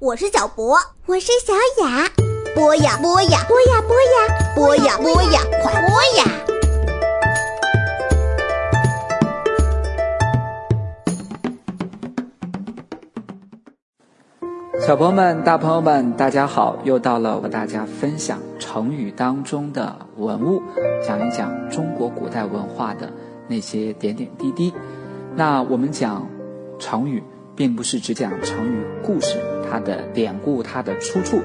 我是小博，我是小雅。播呀播呀，播呀播呀，播呀播呀，快播呀！小朋友们、大朋友们，大家好！又到了和大家分享成语当中的文物，讲一讲中国古代文化的那些点点滴滴。那我们讲成语，并不是只讲成语故事，它的典故、它的出处，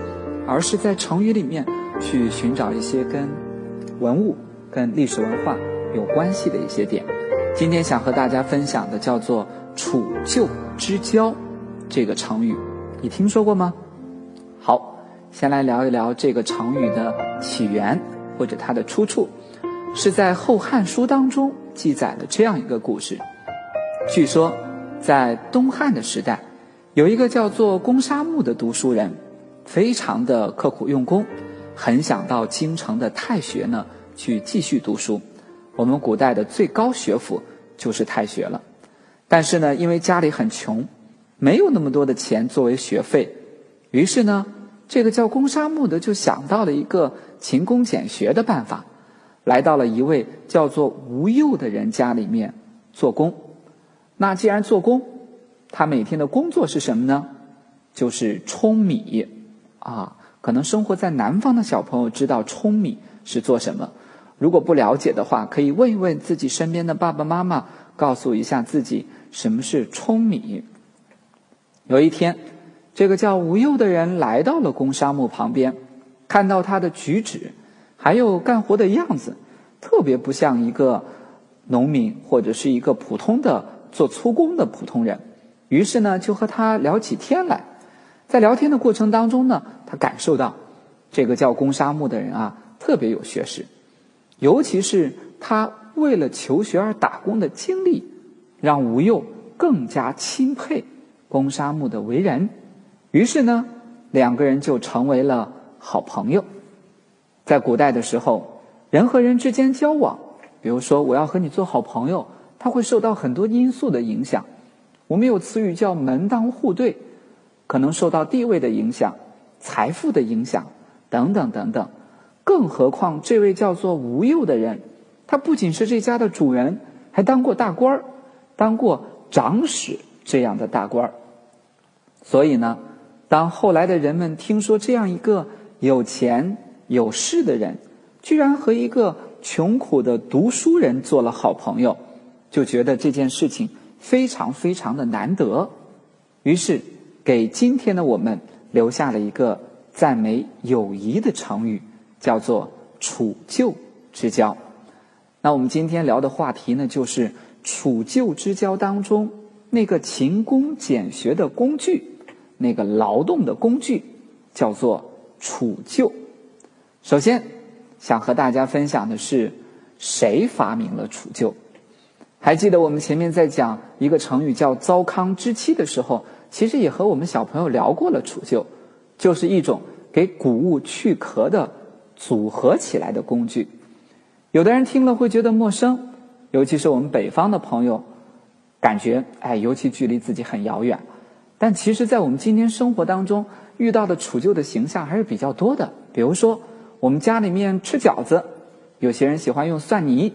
而是在成语里面去寻找一些跟文物、跟历史文化有关系的一些点。今天想和大家分享的叫做“楚旧之交”这个成语。你听说过吗？好，先来聊一聊这个成语的起源或者它的出处，是在《后汉书》当中记载的这样一个故事。据说，在东汉的时代，有一个叫做公沙木的读书人，非常的刻苦用功，很想到京城的太学呢去继续读书。我们古代的最高学府就是太学了，但是呢，因为家里很穷。没有那么多的钱作为学费，于是呢，这个叫公沙木的就想到了一个勤工俭学的办法，来到了一位叫做吴佑的人家里面做工。那既然做工，他每天的工作是什么呢？就是舂米啊。可能生活在南方的小朋友知道舂米是做什么，如果不了解的话，可以问一问自己身边的爸爸妈妈，告诉一下自己什么是舂米。有一天，这个叫吴佑的人来到了公沙木旁边，看到他的举止，还有干活的样子，特别不像一个农民或者是一个普通的做粗工的普通人。于是呢，就和他聊起天来。在聊天的过程当中呢，他感受到这个叫公沙木的人啊，特别有学识，尤其是他为了求学而打工的经历，让吴佑更加钦佩。公沙木的为人，于是呢，两个人就成为了好朋友。在古代的时候，人和人之间交往，比如说我要和你做好朋友，他会受到很多因素的影响。我们有词语叫门当户对，可能受到地位的影响、财富的影响等等等等。更何况这位叫做吴佑的人，他不仅是这家的主人，还当过大官儿，当过长史这样的大官儿。所以呢，当后来的人们听说这样一个有钱有势的人，居然和一个穷苦的读书人做了好朋友，就觉得这件事情非常非常的难得，于是给今天的我们留下了一个赞美友谊的成语，叫做“楚旧之交”。那我们今天聊的话题呢，就是楚旧之交当中那个勤工俭学的工具。那个劳动的工具叫做杵臼。首先，想和大家分享的是谁发明了杵臼？还记得我们前面在讲一个成语叫“糟糠之妻”的时候，其实也和我们小朋友聊过了杵臼，就是一种给谷物去壳的组合起来的工具。有的人听了会觉得陌生，尤其是我们北方的朋友，感觉哎，尤其距离自己很遥远。但其实，在我们今天生活当中遇到的储臼的形象还是比较多的。比如说，我们家里面吃饺子，有些人喜欢用蒜泥，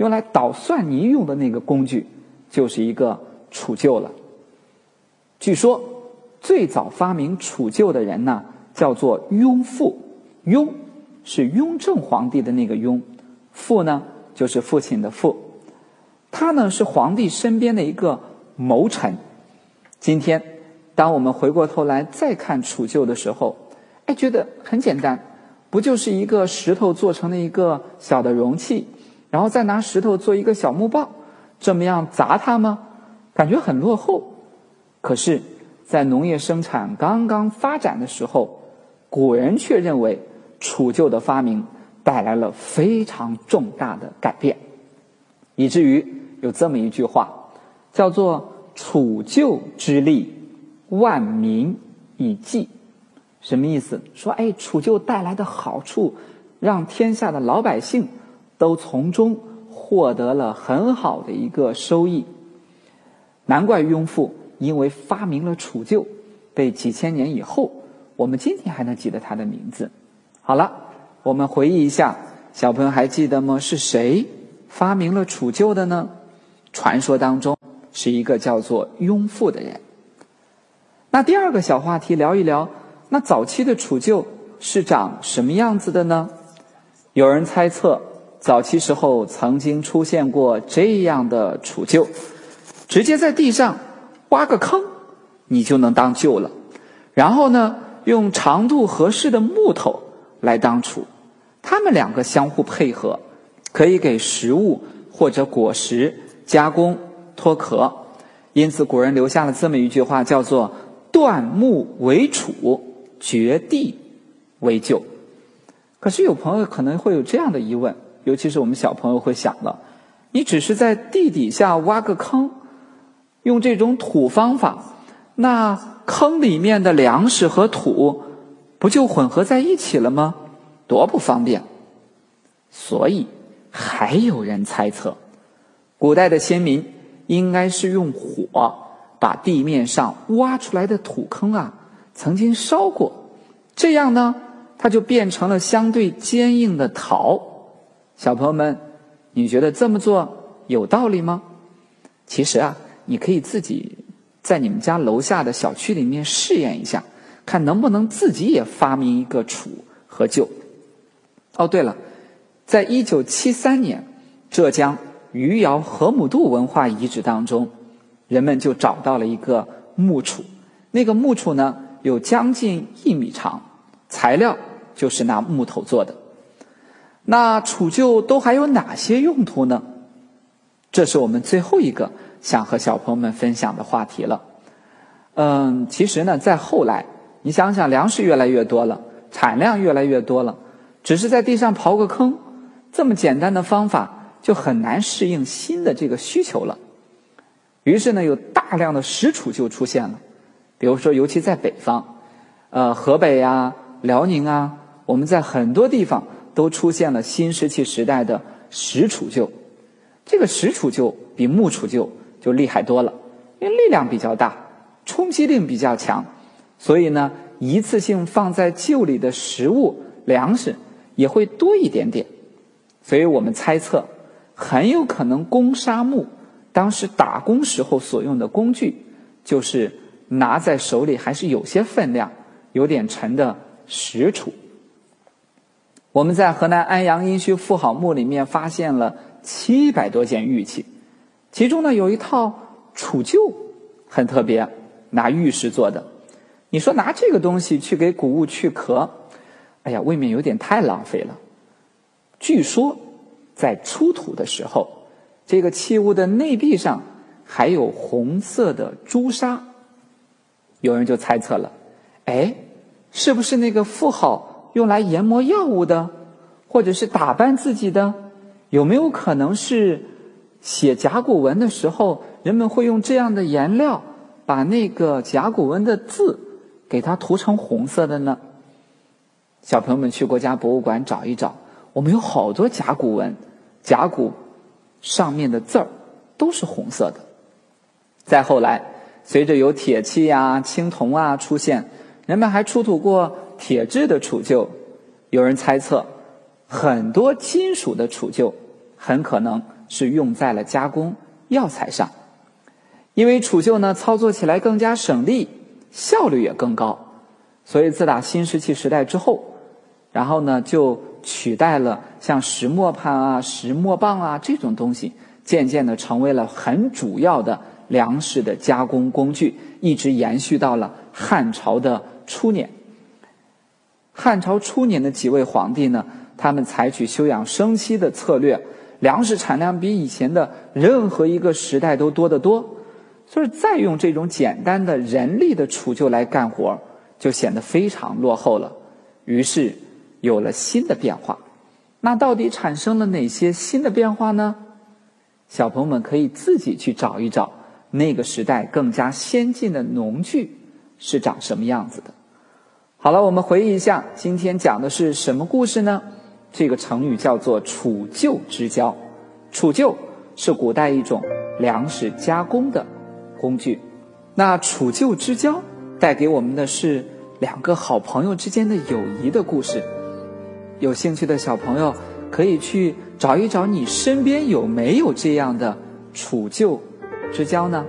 用来捣蒜泥用的那个工具，就是一个杵臼了。据说，最早发明杵臼的人呢，叫做雍父。雍是雍正皇帝的那个雍，父呢就是父亲的父。他呢是皇帝身边的一个谋臣。今天。当我们回过头来再看杵臼的时候，哎，觉得很简单，不就是一个石头做成的一个小的容器，然后再拿石头做一个小木棒，这么样砸它吗？感觉很落后。可是，在农业生产刚刚发展的时候，古人却认为楚臼的发明带来了非常重大的改变，以至于有这么一句话，叫做“楚臼之力”。万民以济，什么意思？说哎，楚臼带来的好处，让天下的老百姓都从中获得了很好的一个收益。难怪雍父因为发明了储臼，被几千年以后，我们今天还能记得他的名字。好了，我们回忆一下，小朋友还记得吗？是谁发明了杵臼的呢？传说当中是一个叫做雍父的人。那第二个小话题聊一聊，那早期的杵臼是长什么样子的呢？有人猜测，早期时候曾经出现过这样的杵臼，直接在地上挖个坑，你就能当臼了。然后呢，用长度合适的木头来当杵，它们两个相互配合，可以给食物或者果实加工脱壳。因此，古人留下了这么一句话，叫做。断木为杵，掘地为臼。可是有朋友可能会有这样的疑问，尤其是我们小朋友会想了：你只是在地底下挖个坑，用这种土方法，那坑里面的粮食和土不就混合在一起了吗？多不方便！所以还有人猜测，古代的先民应该是用火。把地面上挖出来的土坑啊，曾经烧过，这样呢，它就变成了相对坚硬的陶。小朋友们，你觉得这么做有道理吗？其实啊，你可以自己在你们家楼下的小区里面试验一下，看能不能自己也发明一个杵和臼。哦，对了，在一九七三年，浙江余姚河姆渡文化遗址当中。人们就找到了一个木杵，那个木杵呢有将近一米长，材料就是拿木头做的。那储旧都还有哪些用途呢？这是我们最后一个想和小朋友们分享的话题了。嗯，其实呢，在后来，你想想，粮食越来越多了，产量越来越多了，只是在地上刨个坑，这么简单的方法就很难适应新的这个需求了。于是呢，有大量的石储就出现了。比如说，尤其在北方，呃，河北呀、辽宁啊，我们在很多地方都出现了新石器时代的石杵臼。这个石杵臼比木杵臼就厉害多了，因为力量比较大，冲击力比较强，所以呢，一次性放在臼里的食物粮食也会多一点点。所以我们猜测，很有可能攻沙木。当时打工时候所用的工具，就是拿在手里还是有些分量、有点沉的石杵。我们在河南安阳殷墟妇好墓里面发现了七百多件玉器，其中呢有一套杵臼很特别，拿玉石做的。你说拿这个东西去给谷物去壳，哎呀，未免有点太浪费了。据说在出土的时候。这个器物的内壁上还有红色的朱砂，有人就猜测了：哎，是不是那个富豪用来研磨药物的，或者是打扮自己的？有没有可能是写甲骨文的时候，人们会用这样的颜料把那个甲骨文的字给它涂成红色的呢？小朋友们去国家博物馆找一找，我们有好多甲骨文，甲骨。上面的字儿都是红色的。再后来，随着有铁器呀、青铜啊出现，人们还出土过铁制的杵臼。有人猜测，很多金属的杵臼很可能是用在了加工药材上，因为杵臼呢操作起来更加省力，效率也更高，所以自打新石器时代之后，然后呢就。取代了像石磨盘啊、石磨棒啊这种东西，渐渐的成为了很主要的粮食的加工工具，一直延续到了汉朝的初年。汉朝初年的几位皇帝呢，他们采取休养生息的策略，粮食产量比以前的任何一个时代都多得多，所以再用这种简单的人力的杵臼来干活，就显得非常落后了。于是。有了新的变化，那到底产生了哪些新的变化呢？小朋友们可以自己去找一找，那个时代更加先进的农具是长什么样子的。好了，我们回忆一下，今天讲的是什么故事呢？这个成语叫做“杵臼之交”。杵臼是古代一种粮食加工的工具。那“杵臼之交”带给我们的是两个好朋友之间的友谊的故事。有兴趣的小朋友可以去找一找，你身边有没有这样的处救之交呢？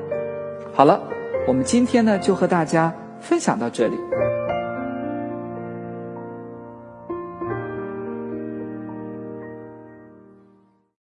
好了，我们今天呢就和大家分享到这里。